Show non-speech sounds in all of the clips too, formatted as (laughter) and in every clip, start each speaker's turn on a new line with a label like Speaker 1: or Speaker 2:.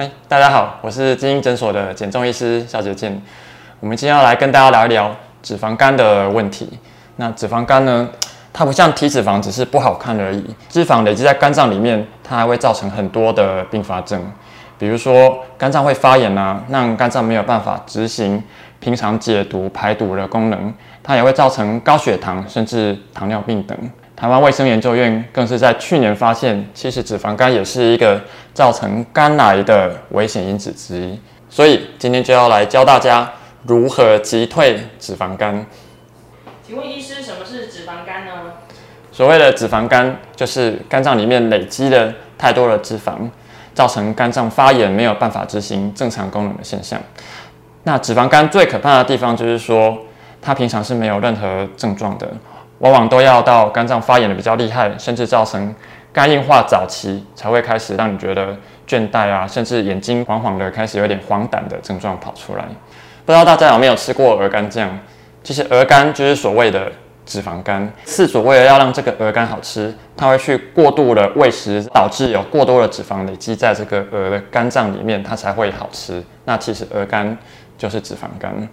Speaker 1: 嗨，大家好，我是精英诊所的减重医师肖杰健。我们今天要来跟大家聊一聊脂肪肝的问题。那脂肪肝呢，它不像体脂肪只是不好看而已，脂肪累积在肝脏里面，它还会造成很多的并发症，比如说肝脏会发炎啊，让肝脏没有办法执行平常解毒排毒的功能，它也会造成高血糖甚至糖尿病等。台湾卫生研究院更是在去年发现，其实脂肪肝也是一个造成肝癌的危险因子之一。所以今天就要来教大家如何击退脂肪肝。
Speaker 2: 请问医师，什么是脂肪肝呢？
Speaker 1: 所谓的脂肪肝，就是肝脏里面累积了太多的脂肪，造成肝脏发炎，没有办法执行正常功能的现象。那脂肪肝最可怕的地方就是说，它平常是没有任何症状的。往往都要到肝脏发炎的比较厉害，甚至造成肝硬化早期，才会开始让你觉得倦怠啊，甚至眼睛黄黄的，开始有点黄疸的症状跑出来。不知道大家有没有吃过鹅肝酱？其实鹅肝就是所谓的脂肪肝。饲主为了要让这个鹅肝好吃，它会去过度的喂食，导致有过多的脂肪累积在这个鹅的肝脏里面，它才会好吃。那其实鹅肝就是脂肪肝。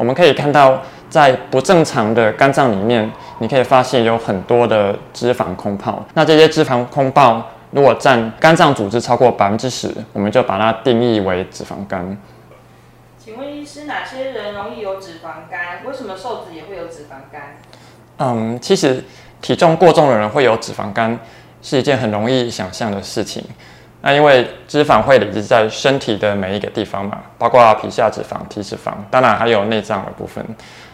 Speaker 1: 我们可以看到，在不正常的肝脏里面，你可以发现有很多的脂肪空泡。那这些脂肪空泡如果占肝脏组织超过百分之十，我们就把它定义为脂肪肝。
Speaker 2: 请问医师，哪些人容易有脂肪肝？为什么瘦子也会有脂肪肝？
Speaker 1: 嗯，其实体重过重的人会有脂肪肝，是一件很容易想象的事情。那因为脂肪会累积在身体的每一个地方嘛，包括皮下脂肪、体脂肪，当然还有内脏的部分。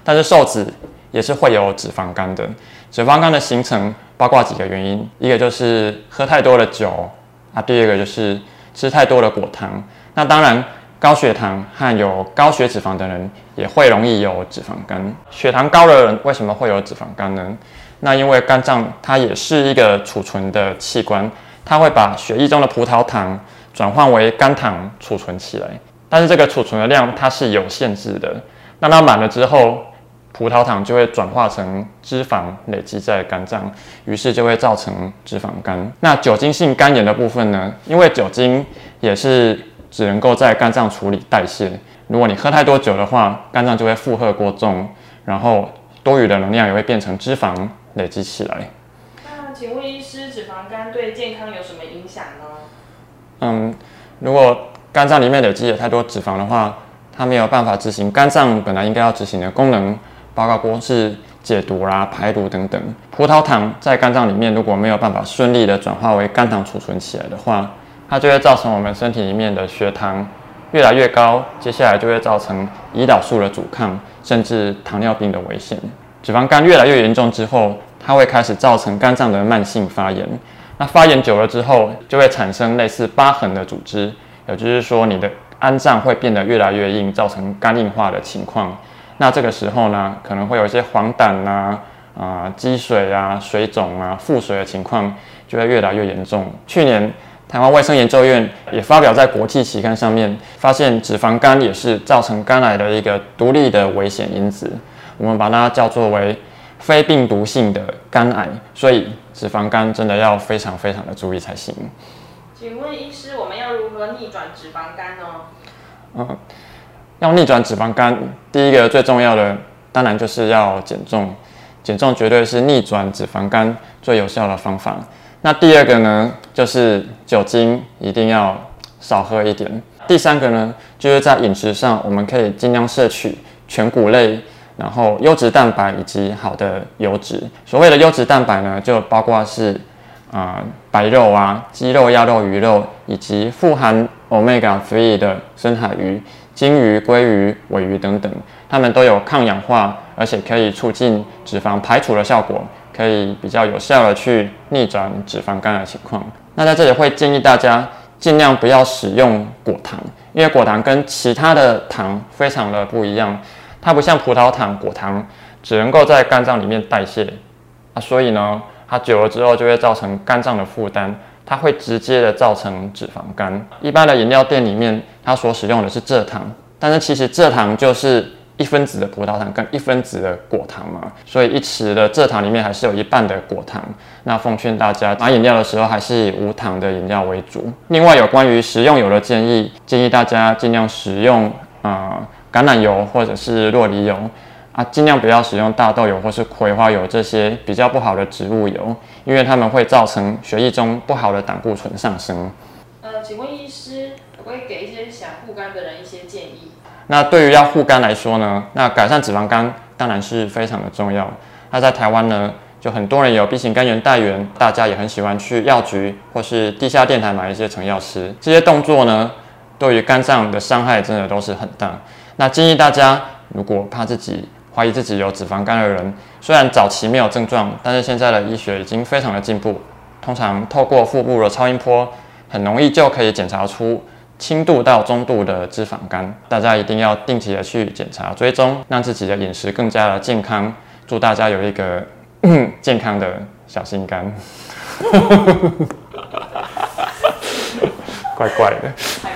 Speaker 1: 但是瘦子也是会有脂肪肝的。脂肪肝的形成包括几个原因，一个就是喝太多的酒啊，第二个就是吃太多的果糖。那当然，高血糖和有高血脂肪的人也会容易有脂肪肝。血糖高的人为什么会有脂肪肝呢？那因为肝脏它也是一个储存的器官。它会把血液中的葡萄糖转换为肝糖储存起来，但是这个储存的量它是有限制的。那它满了之后，葡萄糖就会转化成脂肪累积在肝脏，于是就会造成脂肪肝。那酒精性肝炎的部分呢？因为酒精也是只能够在肝脏处理代谢，如果你喝太多酒的话，肝脏就会负荷过重，然后多余的能量也会变成脂肪累积起来。
Speaker 2: 请问医师，脂肪肝对健康有什么影响呢？
Speaker 1: 嗯，如果肝脏里面累积了太多脂肪的话，它没有办法执行肝脏本来应该要执行的功能，包括光是解毒啦、排毒等等。葡萄糖在肝脏里面如果没有办法顺利的转化为肝糖储存起来的话，它就会造成我们身体里面的血糖越来越高，接下来就会造成胰岛素的阻抗，甚至糖尿病的危险。脂肪肝越来越严重之后。它会开始造成肝脏的慢性发炎，那发炎久了之后，就会产生类似疤痕的组织，也就是说，你的肝脏会变得越来越硬，造成肝硬化的情况。那这个时候呢，可能会有一些黄疸啊、啊积水啊、水肿啊、腹水的情况，就会越来越严重。去年台湾卫生研究院也发表在国际期刊上面，发现脂肪肝也是造成肝癌的一个独立的危险因子，我们把它叫作为。非病毒性的肝癌，所以脂肪肝真的要非常非常的注意才行。
Speaker 2: 请问医师，我们要如何逆转脂肪肝呢？
Speaker 1: 嗯，要逆转脂肪肝，第一个最重要的当然就是要减重，减重绝对是逆转脂肪肝最有效的方法。那第二个呢，就是酒精一定要少喝一点。第三个呢，就是在饮食上，我们可以尽量摄取全谷类。然后优质蛋白以及好的油脂，所谓的优质蛋白呢，就包括是啊白肉啊、鸡肉、鸭肉、鱼肉，以及富含 omega three 的深海鱼、金鱼、鲑鱼、尾鱼等等，它们都有抗氧化，而且可以促进脂肪排除的效果，可以比较有效的去逆转脂肪肝的情况。那在这里会建议大家尽量不要使用果糖，因为果糖跟其他的糖非常的不一样。它不像葡萄糖、果糖，只能够在肝脏里面代谢啊，所以呢，它久了之后就会造成肝脏的负担，它会直接的造成脂肪肝。一般的饮料店里面，它所使用的是蔗糖，但是其实蔗糖就是一分子的葡萄糖跟一分子的果糖嘛，所以一匙的蔗糖里面还是有一半的果糖。那奉劝大家买饮料的时候还是以无糖的饮料为主。另外有关于食用油的建议，建议大家尽量使用啊橄榄油或者是洛梨油啊，尽量不要使用大豆油或是葵花油这些比较不好的植物油，因为它们会造成血液中不好的胆固醇上升。
Speaker 2: 呃，请问医师可不可以给一些想护肝的人一些建议？
Speaker 1: 那对于要护肝来说呢，那改善脂肪肝当然是非常的重要。那在台湾呢，就很多人有 B 型肝炎带源，大家也很喜欢去药局或是地下电台买一些成药吃。这些动作呢，对于肝脏的伤害真的都是很大。那建议大家，如果怕自己怀疑自己有脂肪肝的人，虽然早期没有症状，但是现在的医学已经非常的进步，通常透过腹部的超音波，很容易就可以检查出。轻度到中度的脂肪肝，大家一定要定期的去检查追踪，让自己的饮食更加的健康。祝大家有一个 (coughs) 健康的小心肝，(laughs) 怪怪的。(laughs)